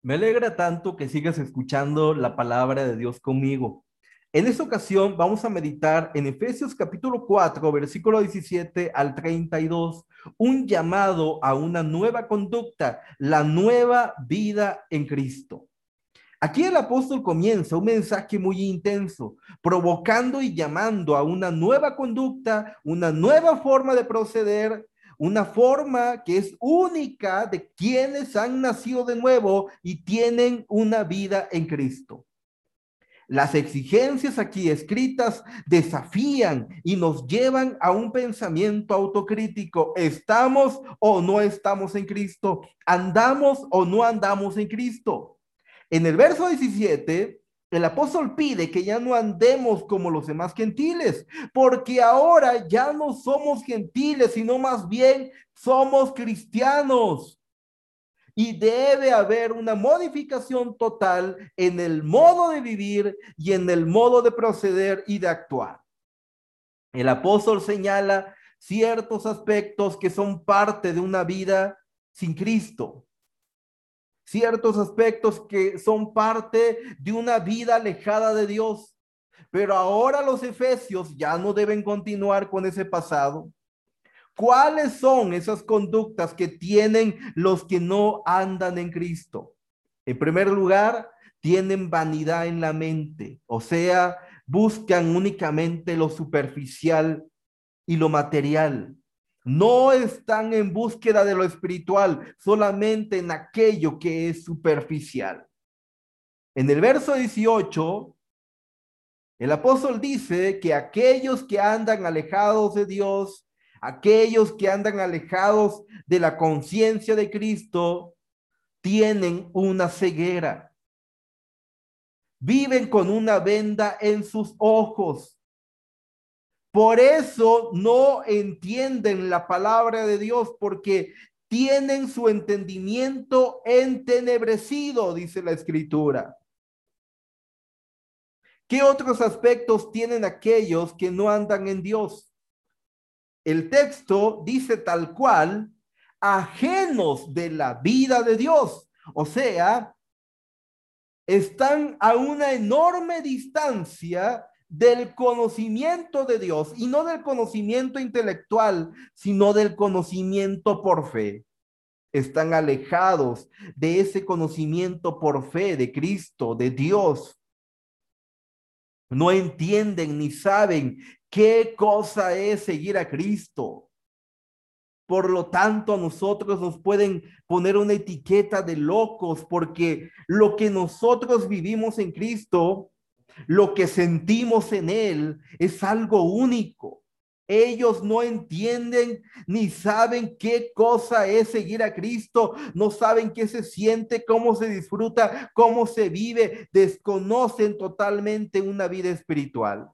Me alegra tanto que sigas escuchando la palabra de Dios conmigo. En esta ocasión vamos a meditar en Efesios capítulo 4, versículo 17 al 32, un llamado a una nueva conducta, la nueva vida en Cristo. Aquí el apóstol comienza un mensaje muy intenso, provocando y llamando a una nueva conducta, una nueva forma de proceder una forma que es única de quienes han nacido de nuevo y tienen una vida en Cristo. Las exigencias aquí escritas desafían y nos llevan a un pensamiento autocrítico. ¿Estamos o no estamos en Cristo? ¿Andamos o no andamos en Cristo? En el verso 17 el apóstol pide que ya no andemos como los demás gentiles, porque ahora ya no somos gentiles, sino más bien somos cristianos. Y debe haber una modificación total en el modo de vivir y en el modo de proceder y de actuar. El apóstol señala ciertos aspectos que son parte de una vida sin Cristo ciertos aspectos que son parte de una vida alejada de Dios. Pero ahora los efesios ya no deben continuar con ese pasado. ¿Cuáles son esas conductas que tienen los que no andan en Cristo? En primer lugar, tienen vanidad en la mente, o sea, buscan únicamente lo superficial y lo material. No están en búsqueda de lo espiritual, solamente en aquello que es superficial. En el verso 18, el apóstol dice que aquellos que andan alejados de Dios, aquellos que andan alejados de la conciencia de Cristo, tienen una ceguera. Viven con una venda en sus ojos por eso no entienden la palabra de Dios, porque tienen su entendimiento entenebrecido, dice la escritura. ¿Qué otros aspectos tienen aquellos que no andan en Dios? El texto dice tal cual, ajenos de la vida de Dios. O sea, están a una enorme distancia del conocimiento de Dios y no del conocimiento intelectual, sino del conocimiento por fe. Están alejados de ese conocimiento por fe de Cristo, de Dios. No entienden ni saben qué cosa es seguir a Cristo. Por lo tanto, a nosotros nos pueden poner una etiqueta de locos porque lo que nosotros vivimos en Cristo lo que sentimos en Él es algo único. Ellos no entienden ni saben qué cosa es seguir a Cristo, no saben qué se siente, cómo se disfruta, cómo se vive, desconocen totalmente una vida espiritual.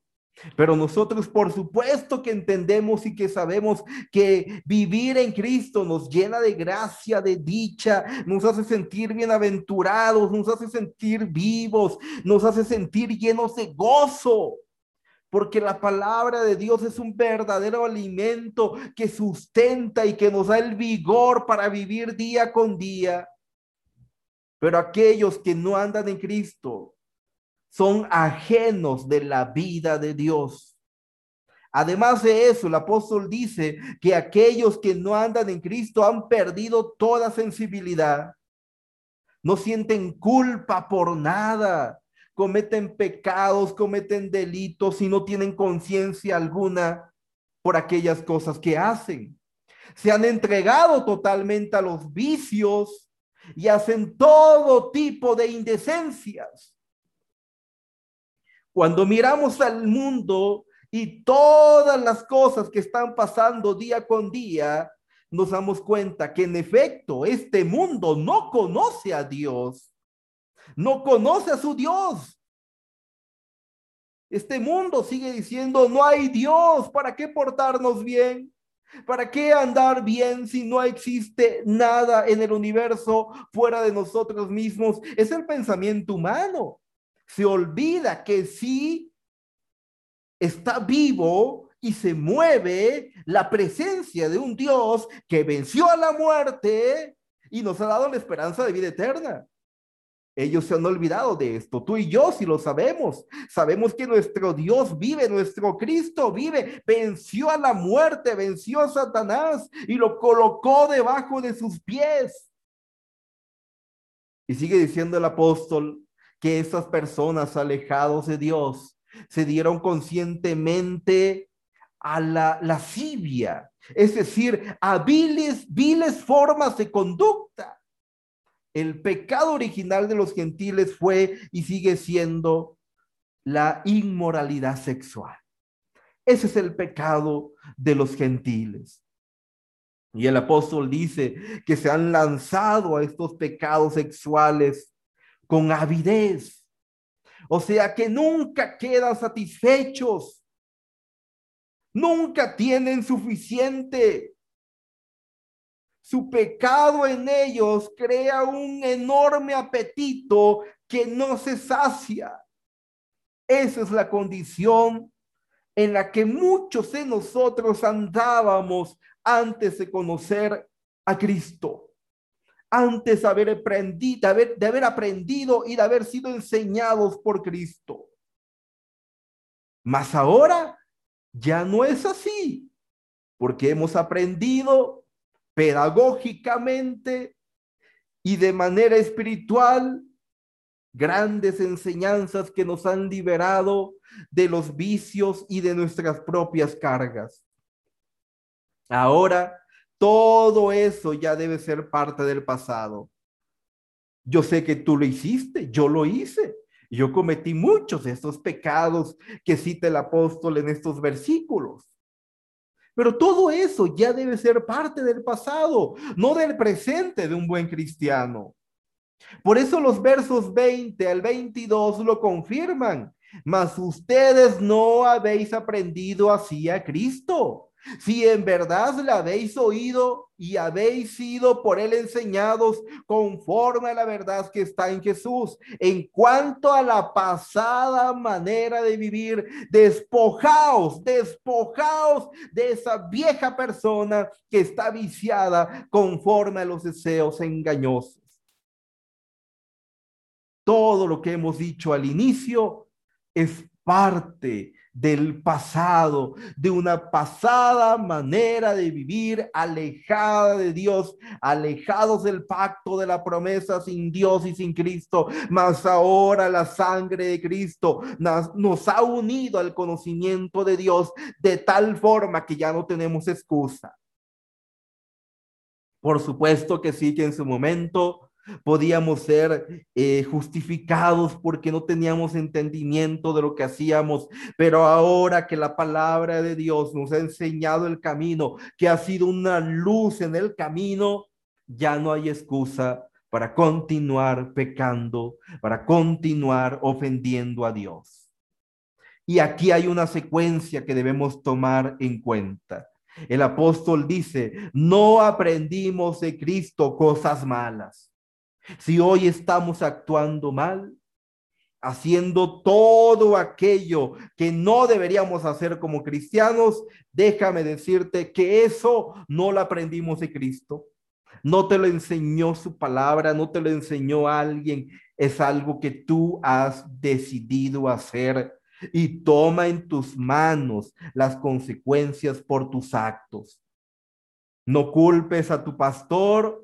Pero nosotros por supuesto que entendemos y que sabemos que vivir en Cristo nos llena de gracia, de dicha, nos hace sentir bienaventurados, nos hace sentir vivos, nos hace sentir llenos de gozo. Porque la palabra de Dios es un verdadero alimento que sustenta y que nos da el vigor para vivir día con día. Pero aquellos que no andan en Cristo, son ajenos de la vida de Dios. Además de eso, el apóstol dice que aquellos que no andan en Cristo han perdido toda sensibilidad. No sienten culpa por nada. Cometen pecados, cometen delitos y no tienen conciencia alguna por aquellas cosas que hacen. Se han entregado totalmente a los vicios y hacen todo tipo de indecencias. Cuando miramos al mundo y todas las cosas que están pasando día con día, nos damos cuenta que en efecto este mundo no conoce a Dios, no conoce a su Dios. Este mundo sigue diciendo, no hay Dios, ¿para qué portarnos bien? ¿Para qué andar bien si no existe nada en el universo fuera de nosotros mismos? Es el pensamiento humano se olvida que sí está vivo y se mueve la presencia de un Dios que venció a la muerte y nos ha dado la esperanza de vida eterna. Ellos se han olvidado de esto. Tú y yo sí lo sabemos. Sabemos que nuestro Dios vive, nuestro Cristo vive. Venció a la muerte, venció a Satanás y lo colocó debajo de sus pies. Y sigue diciendo el apóstol que esas personas alejados de Dios se dieron conscientemente a la lascivia, es decir, a viles, viles formas de conducta. El pecado original de los gentiles fue y sigue siendo la inmoralidad sexual. Ese es el pecado de los gentiles. Y el apóstol dice que se han lanzado a estos pecados sexuales con avidez. O sea que nunca quedan satisfechos. Nunca tienen suficiente. Su pecado en ellos crea un enorme apetito que no se sacia. Esa es la condición en la que muchos de nosotros andábamos antes de conocer a Cristo, antes de haber aprendido, de haber, de haber aprendido y de haber sido enseñados por Cristo. Mas ahora ya no es así, porque hemos aprendido pedagógicamente y de manera espiritual grandes enseñanzas que nos han liberado de los vicios y de nuestras propias cargas. Ahora, todo eso ya debe ser parte del pasado. Yo sé que tú lo hiciste, yo lo hice. Yo cometí muchos de estos pecados que cita el apóstol en estos versículos. Pero todo eso ya debe ser parte del pasado, no del presente de un buen cristiano. Por eso los versos 20 al 22 lo confirman. Mas ustedes no habéis aprendido así a Cristo. Si en verdad le habéis oído y habéis sido por él enseñados conforme a la verdad que está en Jesús, en cuanto a la pasada manera de vivir, despojaos, despojaos de esa vieja persona que está viciada conforme a los deseos engañosos. Todo lo que hemos dicho al inicio es parte del pasado, de una pasada manera de vivir alejada de Dios, alejados del pacto de la promesa sin Dios y sin Cristo, mas ahora la sangre de Cristo nos, ha unido al conocimiento de Dios de tal forma que ya no tenemos excusa. Por supuesto que sí que en su momento Podíamos ser eh, justificados porque no teníamos entendimiento de lo que hacíamos, pero ahora que la palabra de Dios nos ha enseñado el camino, que ha sido una luz en el camino, ya no hay excusa para continuar pecando, para continuar ofendiendo a Dios. Y aquí hay una secuencia que debemos tomar en cuenta. El apóstol dice, no aprendimos de Cristo cosas malas si hoy estamos actuando mal, haciendo todo aquello que no deberíamos hacer como cristianos, déjame decirte que eso no lo aprendimos de Cristo. No te lo enseñó su palabra, no te lo enseñó alguien. Es algo que tú has decidido hacer y toma en tus manos las consecuencias por tus actos. No culpes a tu pastor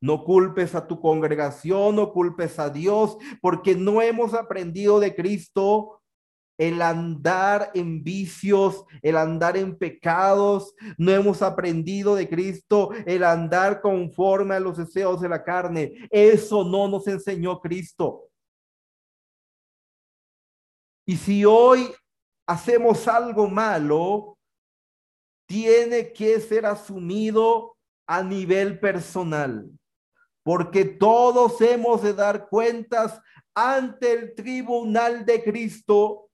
no culpes a tu congregación, no culpes a Dios, porque no hemos aprendido de Cristo el andar en vicios, el andar en pecados. No hemos aprendido de Cristo el andar conforme a los deseos de la carne. Eso no nos enseñó Cristo. Y si hoy hacemos algo malo, tiene que ser asumido a nivel personal porque todos hemos de dar cuentas ante el tribunal de Cristo.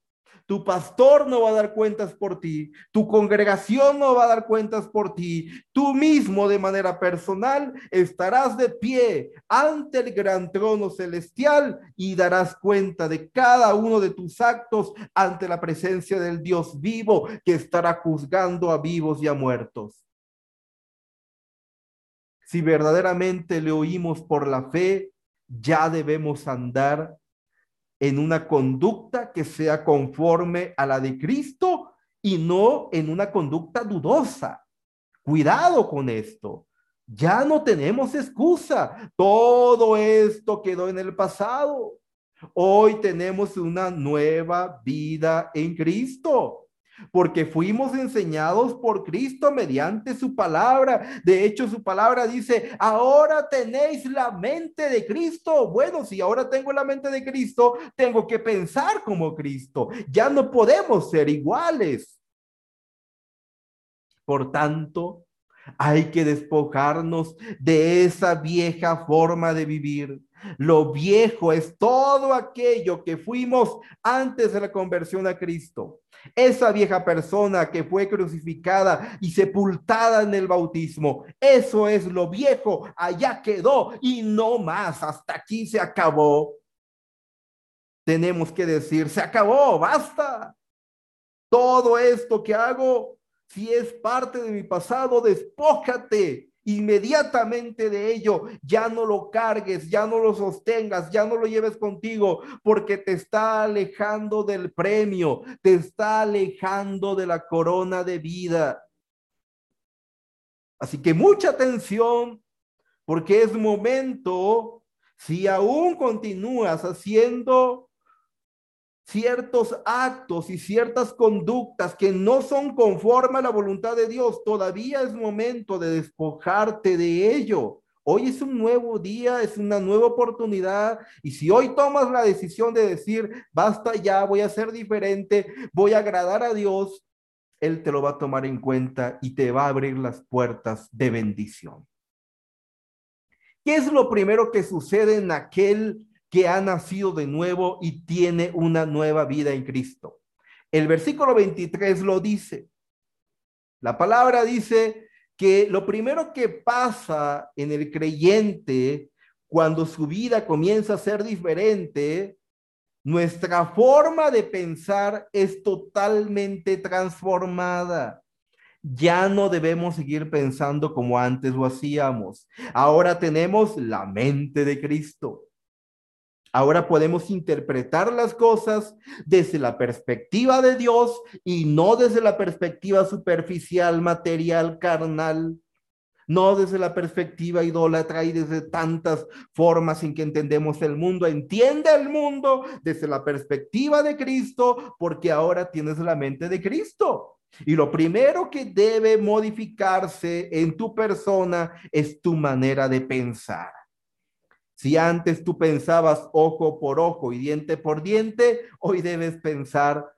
Tu pastor no va a dar cuentas por ti, tu congregación no va a dar cuentas por ti, tú mismo de manera personal estarás de pie ante el gran trono celestial y darás cuenta de cada uno de tus actos ante la presencia del Dios vivo que estará juzgando a vivos y a muertos si verdaderamente le oímos por la fe, ya debemos andar en una conducta que sea conforme a la de Cristo y no en una conducta dudosa. Cuidado con esto. Ya no tenemos excusa. Todo esto quedó en el pasado. Hoy tenemos una nueva vida en Cristo porque fuimos enseñados por Cristo mediante su palabra. De hecho, su palabra dice, ahora tenéis la mente de Cristo. Bueno, si ahora tengo la mente de Cristo, tengo que pensar como Cristo. Ya no podemos ser iguales. Por tanto, hay que despojarnos de esa vieja forma de vivir. Lo viejo es todo aquello que fuimos antes de la conversión a Cristo. Esa vieja persona que fue crucificada y sepultada en el bautismo. Eso es lo viejo. Allá quedó y no más. Hasta aquí se acabó. Tenemos que decir, se acabó, basta. Todo esto que hago si es parte de mi pasado, despójate inmediatamente de ello. Ya no lo cargues, ya no lo sostengas, ya no lo lleves contigo, porque te está alejando del premio, te está alejando de la corona de vida. Así que mucha atención, porque es momento, si aún continúas haciendo ciertos actos y ciertas conductas que no son conforme a la voluntad de Dios, todavía es momento de despojarte de ello. Hoy es un nuevo día, es una nueva oportunidad. Y si hoy tomas la decisión de decir, basta ya, voy a ser diferente, voy a agradar a Dios, Él te lo va a tomar en cuenta y te va a abrir las puertas de bendición. ¿Qué es lo primero que sucede en aquel que ha nacido de nuevo y tiene una nueva vida en Cristo. El versículo 23 lo dice. La palabra dice que lo primero que pasa en el creyente cuando su vida comienza a ser diferente, nuestra forma de pensar es totalmente transformada. Ya no debemos seguir pensando como antes lo hacíamos. Ahora tenemos la mente de Cristo. Ahora podemos interpretar las cosas desde la perspectiva de Dios y no desde la perspectiva superficial, material, carnal, no desde la perspectiva idólatra y desde tantas formas en que entendemos el mundo. Entiende el mundo desde la perspectiva de Cristo porque ahora tienes la mente de Cristo. Y lo primero que debe modificarse en tu persona es tu manera de pensar. Si antes tú pensabas ojo por ojo y diente por diente, hoy debes pensar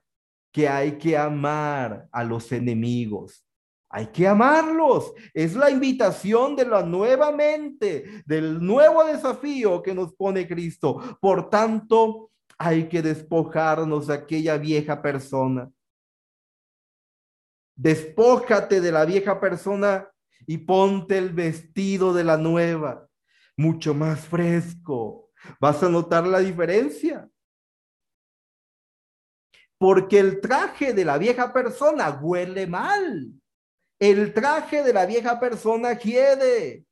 que hay que amar a los enemigos. Hay que amarlos. Es la invitación de la nueva mente, del nuevo desafío que nos pone Cristo. Por tanto, hay que despojarnos de aquella vieja persona. Despójate de la vieja persona y ponte el vestido de la nueva mucho más fresco. Vas a notar la diferencia. Porque el traje de la vieja persona huele mal. El traje de la vieja persona quiere.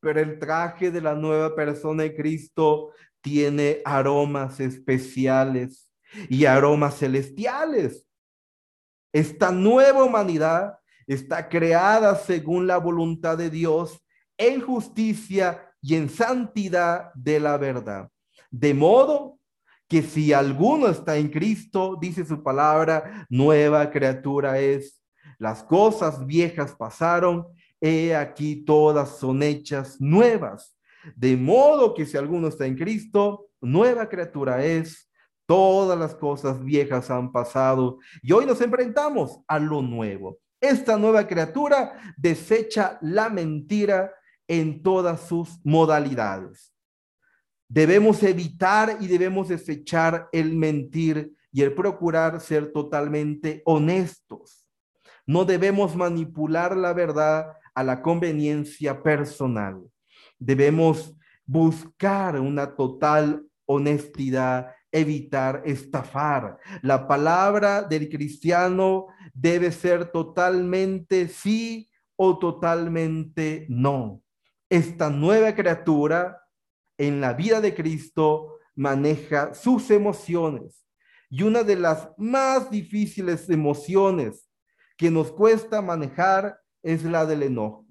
Pero el traje de la nueva persona de Cristo tiene aromas especiales y aromas celestiales. Esta nueva humanidad está creada según la voluntad de Dios en justicia y en santidad de la verdad. De modo que si alguno está en Cristo, dice su palabra, nueva criatura es. Las cosas viejas pasaron, he aquí todas son hechas nuevas. De modo que si alguno está en Cristo, nueva criatura es. Todas las cosas viejas han pasado y hoy nos enfrentamos a lo nuevo. Esta nueva criatura desecha la mentira en todas sus modalidades. Debemos evitar y debemos desechar el mentir y el procurar ser totalmente honestos. No debemos manipular la verdad a la conveniencia personal. Debemos buscar una total honestidad, evitar estafar. La palabra del cristiano debe ser totalmente sí o totalmente no esta nueva criatura en la vida de Cristo maneja sus emociones. Y una de las más difíciles emociones que nos cuesta manejar es la del enojo.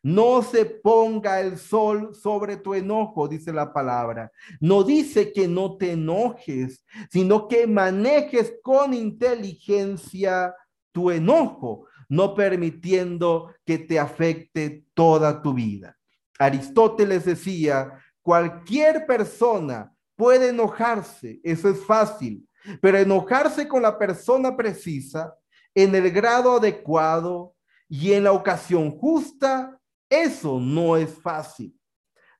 No se ponga el sol sobre tu enojo, dice la palabra. No dice que no te enojes, sino que manejes con inteligencia tu enojo, no permitiendo que te afecte toda tu vida. Aristóteles decía, cualquier persona puede enojarse, eso es fácil, pero enojarse con la persona precisa, en el grado adecuado y en la ocasión justa, eso no es fácil.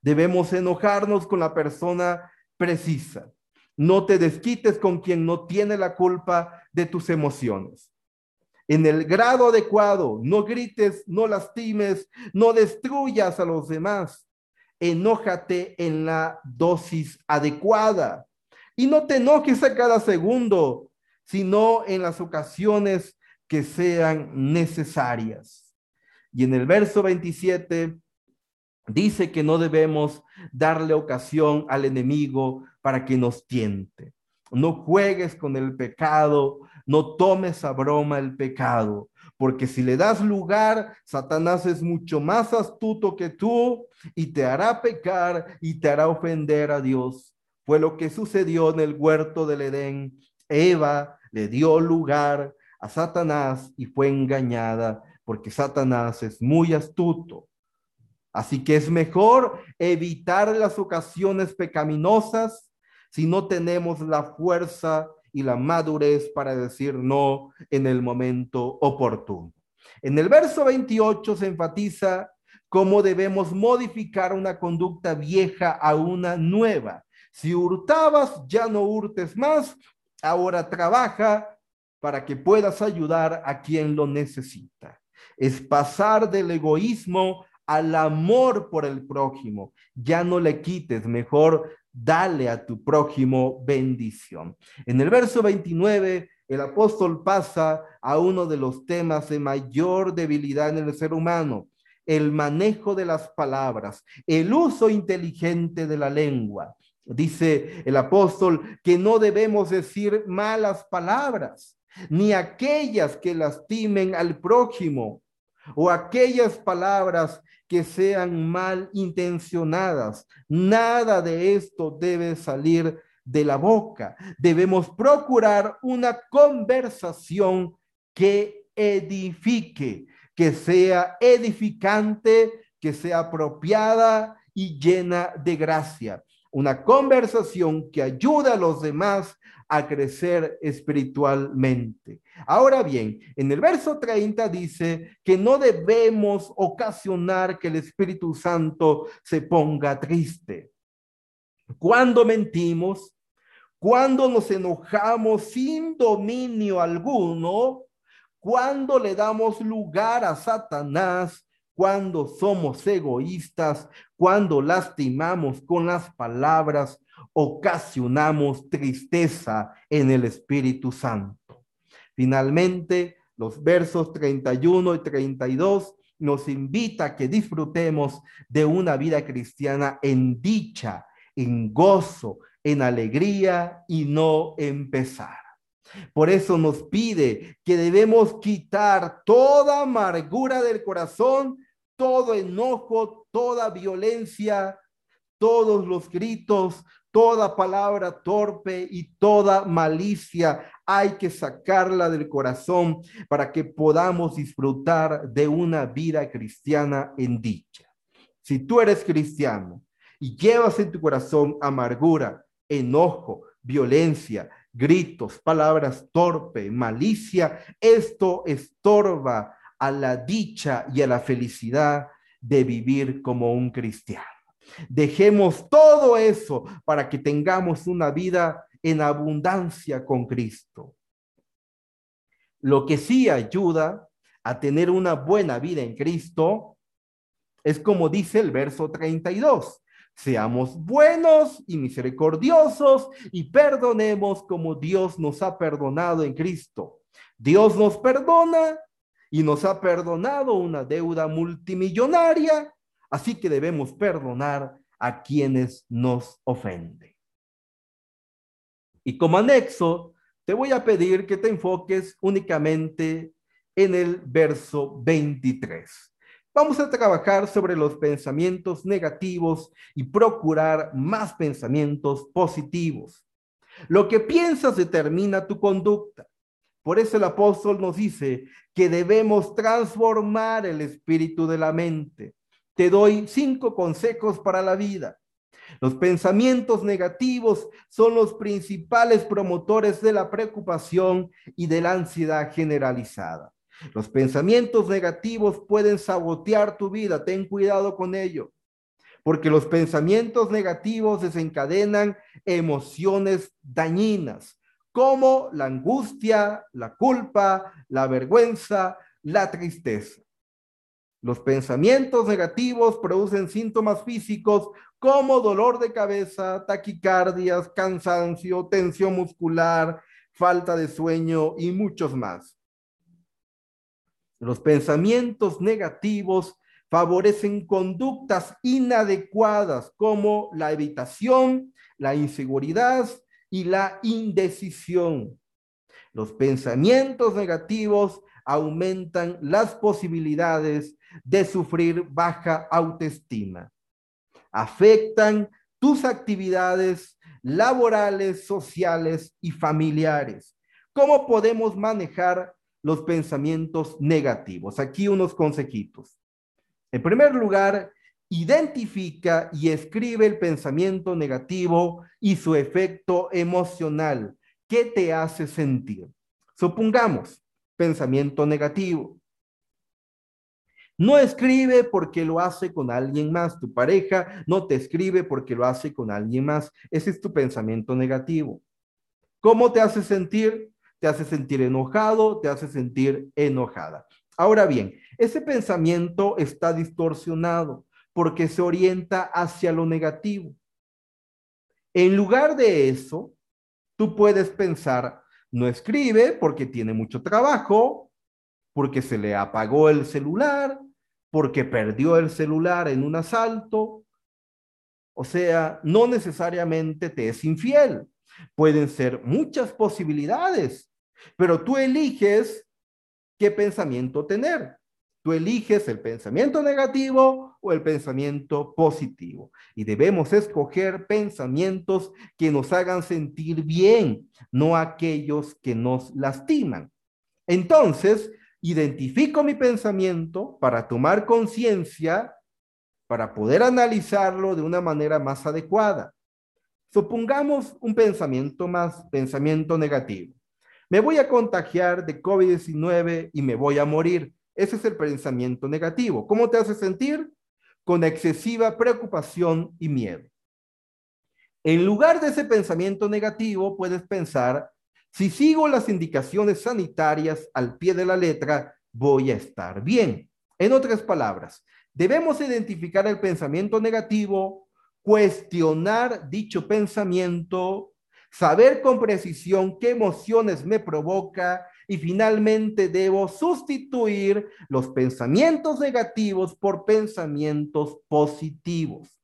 Debemos enojarnos con la persona precisa. No te desquites con quien no tiene la culpa de tus emociones. En el grado adecuado, no grites, no lastimes, no destruyas a los demás. Enójate en la dosis adecuada. Y no te enojes a cada segundo, sino en las ocasiones que sean necesarias. Y en el verso 27 dice que no debemos darle ocasión al enemigo para que nos tiente. No juegues con el pecado, no tomes a broma el pecado, porque si le das lugar, Satanás es mucho más astuto que tú y te hará pecar y te hará ofender a Dios. Fue lo que sucedió en el huerto del Edén. Eva le dio lugar a Satanás y fue engañada porque Satanás es muy astuto. Así que es mejor evitar las ocasiones pecaminosas si no tenemos la fuerza y la madurez para decir no en el momento oportuno. En el verso 28 se enfatiza cómo debemos modificar una conducta vieja a una nueva. Si hurtabas, ya no hurtes más, ahora trabaja para que puedas ayudar a quien lo necesita. Es pasar del egoísmo al amor por el prójimo. Ya no le quites, mejor dale a tu prójimo bendición. En el verso 29, el apóstol pasa a uno de los temas de mayor debilidad en el ser humano, el manejo de las palabras, el uso inteligente de la lengua. Dice el apóstol que no debemos decir malas palabras ni aquellas que lastimen al prójimo o aquellas palabras que sean mal intencionadas. Nada de esto debe salir de la boca. Debemos procurar una conversación que edifique, que sea edificante, que sea apropiada y llena de gracia. Una conversación que ayude a los demás a crecer espiritualmente. Ahora bien, en el verso 30 dice que no debemos ocasionar que el Espíritu Santo se ponga triste. Cuando mentimos, cuando nos enojamos sin dominio alguno, cuando le damos lugar a Satanás, cuando somos egoístas, cuando lastimamos con las palabras, ocasionamos tristeza en el Espíritu Santo. Finalmente, los versos 31 y 32 nos invita a que disfrutemos de una vida cristiana en dicha, en gozo, en alegría y no en pesar. Por eso nos pide que debemos quitar toda amargura del corazón, todo enojo, toda violencia, todos los gritos, toda palabra torpe y toda malicia hay que sacarla del corazón para que podamos disfrutar de una vida cristiana en dicha. Si tú eres cristiano y llevas en tu corazón amargura, enojo, violencia, gritos, palabras torpe, malicia, esto estorba a la dicha y a la felicidad de vivir como un cristiano. Dejemos todo eso para que tengamos una vida en abundancia con Cristo. Lo que sí ayuda a tener una buena vida en Cristo es como dice el verso 32. Seamos buenos y misericordiosos y perdonemos como Dios nos ha perdonado en Cristo. Dios nos perdona y nos ha perdonado una deuda multimillonaria Así que debemos perdonar a quienes nos ofenden. Y como anexo, te voy a pedir que te enfoques únicamente en el verso 23. Vamos a trabajar sobre los pensamientos negativos y procurar más pensamientos positivos. Lo que piensas determina tu conducta. Por eso el apóstol nos dice que debemos transformar el espíritu de la mente. Te doy cinco consejos para la vida. Los pensamientos negativos son los principales promotores de la preocupación y de la ansiedad generalizada. Los pensamientos negativos pueden sabotear tu vida, ten cuidado con ello, porque los pensamientos negativos desencadenan emociones dañinas, como la angustia, la culpa, la vergüenza, la tristeza. Los pensamientos negativos producen síntomas físicos como dolor de cabeza, taquicardias, cansancio, tensión muscular, falta de sueño y muchos más. Los pensamientos negativos favorecen conductas inadecuadas como la evitación, la inseguridad y la indecisión. Los pensamientos negativos aumentan las posibilidades de sufrir baja autoestima. Afectan tus actividades laborales, sociales y familiares. ¿Cómo podemos manejar los pensamientos negativos. Aquí unos consejitos. En primer lugar, identifica y escribe el pensamiento negativo y su efecto emocional. ¿Qué te hace sentir? Supongamos, pensamiento negativo. No escribe porque lo hace con alguien más. Tu pareja no te escribe porque lo hace con alguien más. Ese es tu pensamiento negativo. ¿Cómo te hace sentir? te hace sentir enojado, te hace sentir enojada. Ahora bien, ese pensamiento está distorsionado porque se orienta hacia lo negativo. En lugar de eso, tú puedes pensar, no escribe porque tiene mucho trabajo, porque se le apagó el celular, porque perdió el celular en un asalto. O sea, no necesariamente te es infiel. Pueden ser muchas posibilidades. Pero tú eliges qué pensamiento tener. Tú eliges el pensamiento negativo o el pensamiento positivo. Y debemos escoger pensamientos que nos hagan sentir bien, no aquellos que nos lastiman. Entonces, identifico mi pensamiento para tomar conciencia, para poder analizarlo de una manera más adecuada. Supongamos un pensamiento más, pensamiento negativo. Me voy a contagiar de COVID-19 y me voy a morir. Ese es el pensamiento negativo. ¿Cómo te hace sentir? Con excesiva preocupación y miedo. En lugar de ese pensamiento negativo, puedes pensar, si sigo las indicaciones sanitarias al pie de la letra, voy a estar bien. En otras palabras, debemos identificar el pensamiento negativo, cuestionar dicho pensamiento, saber con precisión qué emociones me provoca y finalmente debo sustituir los pensamientos negativos por pensamientos positivos.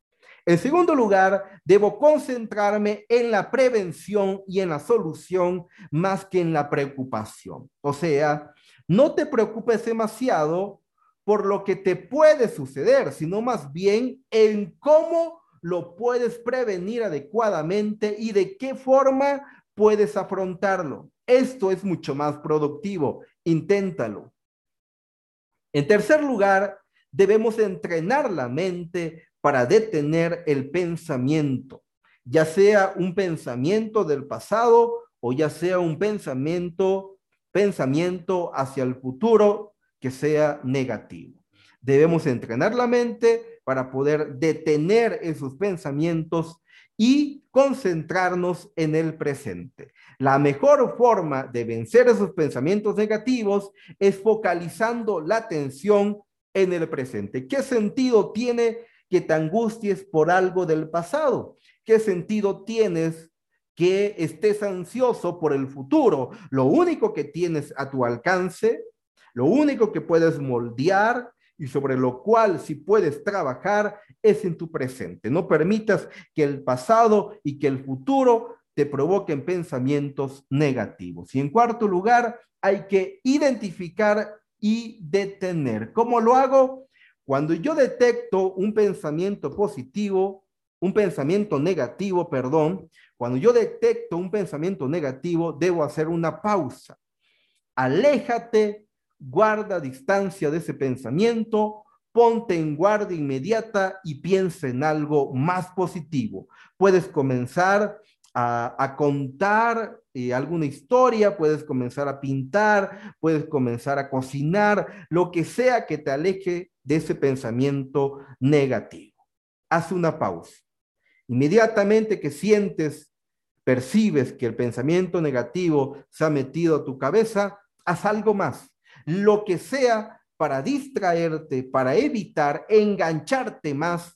En segundo lugar, debo concentrarme en la prevención y en la solución más que en la preocupación. O sea, no te preocupes demasiado por lo que te puede suceder, sino más bien en cómo lo puedes prevenir adecuadamente y de qué forma puedes afrontarlo. Esto es mucho más productivo. Inténtalo. En tercer lugar, debemos entrenar la mente para detener el pensamiento, ya sea un pensamiento del pasado o ya sea un pensamiento pensamiento hacia el futuro que sea negativo. Debemos entrenar la mente para poder detener esos pensamientos y concentrarnos en el presente. La mejor forma de vencer esos pensamientos negativos es focalizando la atención en el presente. ¿Qué sentido tiene que te angusties por algo del pasado? ¿Qué sentido tienes que estés ansioso por el futuro? Lo único que tienes a tu alcance, lo único que puedes moldear y sobre lo cual si puedes trabajar es en tu presente. No permitas que el pasado y que el futuro te provoquen pensamientos negativos. Y en cuarto lugar, hay que identificar y detener. ¿Cómo lo hago? Cuando yo detecto un pensamiento positivo, un pensamiento negativo, perdón, cuando yo detecto un pensamiento negativo, debo hacer una pausa. Aléjate, guarda distancia de ese pensamiento, ponte en guardia inmediata y piensa en algo más positivo. Puedes comenzar a, contar eh, alguna historia, puedes comenzar a pintar, puedes comenzar a cocinar, lo que sea que te aleje de ese pensamiento negativo. Haz una pausa. Inmediatamente que sientes, percibes que el pensamiento negativo se ha metido a tu cabeza, haz algo más. Lo que sea para distraerte, para evitar engancharte más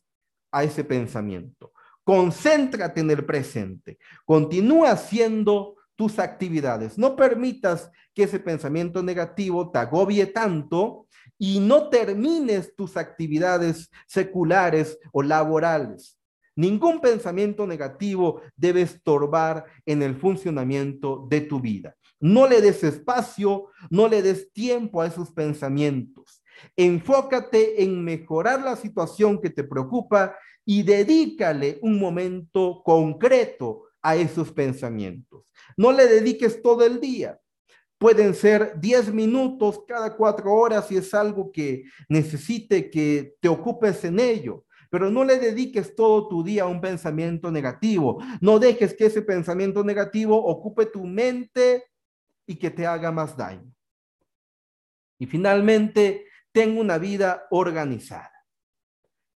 a ese pensamiento. Concéntrate en el presente. Continúa haciendo tus actividades. No permitas que ese pensamiento negativo te agobie tanto y no termines tus actividades seculares o laborales. Ningún pensamiento negativo debe estorbar en el funcionamiento de tu vida. No le des espacio, no le des tiempo a esos pensamientos. Enfócate en mejorar la situación que te preocupa y dedícale un momento concreto a esos pensamientos. No le dediques todo el día. Pueden ser 10 minutos cada cuatro horas si es algo que necesite que te ocupes en ello. Pero no le dediques todo tu día a un pensamiento negativo. No dejes que ese pensamiento negativo ocupe tu mente y que te haga más daño. Y finalmente, ten una vida organizada.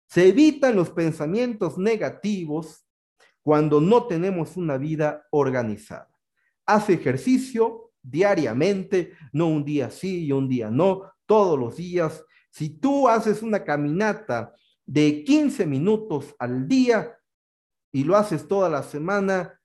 Se evitan los pensamientos negativos cuando no tenemos una vida organizada. Haz ejercicio diariamente, no un día sí y un día no, todos los días. Si tú haces una caminata de 15 minutos al día y lo haces toda la semana,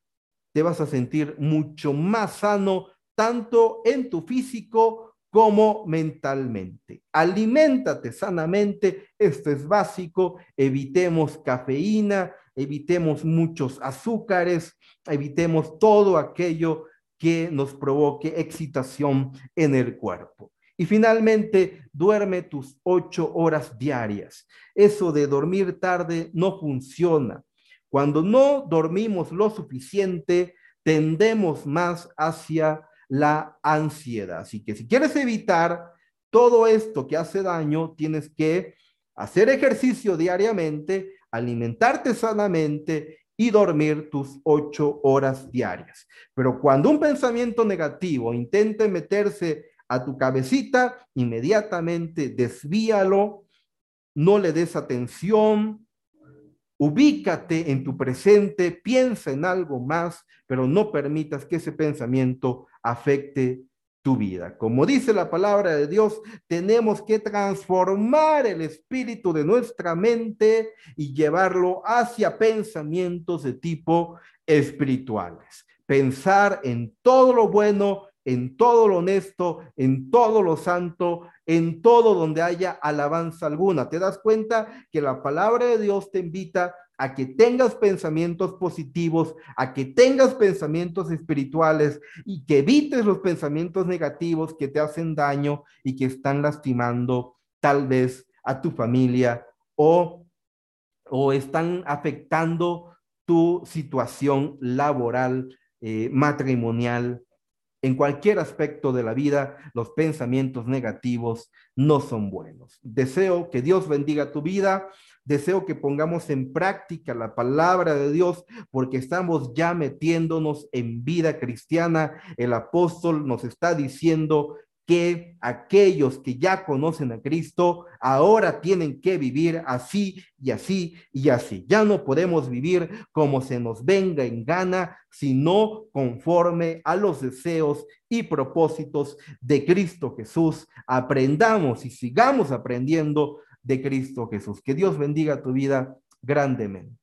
te vas a sentir mucho más sano, tanto en tu físico como mentalmente. Aliméntate sanamente, esto es básico, evitemos cafeína, evitemos muchos azúcares, evitemos todo aquello que nos provoque excitación en el cuerpo. Y finalmente, duerme tus ocho horas diarias. Eso de dormir tarde no funciona. Cuando no dormimos lo suficiente, tendemos más hacia la ansiedad. Así que si quieres evitar todo esto que hace daño, tienes que hacer ejercicio diariamente, alimentarte sanamente y dormir tus ocho horas diarias. Pero cuando un pensamiento negativo intente meterse a tu cabecita, inmediatamente desvíalo, no le des atención, ubícate en tu presente, piensa en algo más, pero no permitas que ese pensamiento afecte tu vida. Como dice la palabra de Dios, tenemos que transformar el espíritu de nuestra mente y llevarlo hacia pensamientos de tipo espirituales. Pensar en todo lo bueno, en todo lo honesto, en todo lo santo, en todo donde haya alabanza alguna. ¿Te das cuenta que la palabra de Dios te invita a que tengas pensamientos positivos, a que tengas pensamientos espirituales y que evites los pensamientos negativos que te hacen daño y que están lastimando tal vez a tu familia o, o están afectando tu situación laboral, eh, matrimonial, en cualquier aspecto de la vida, los pensamientos negativos no son buenos. Deseo que Dios bendiga tu vida. Deseo que pongamos en práctica la palabra de Dios porque estamos ya metiéndonos en vida cristiana. El apóstol nos está diciendo que aquellos que ya conocen a Cristo ahora tienen que vivir así y así y así. Ya no podemos vivir como se nos venga en gana, sino conforme a los deseos y propósitos de Cristo Jesús. Aprendamos y sigamos aprendiendo de Cristo Jesús. Que Dios bendiga tu vida grandemente.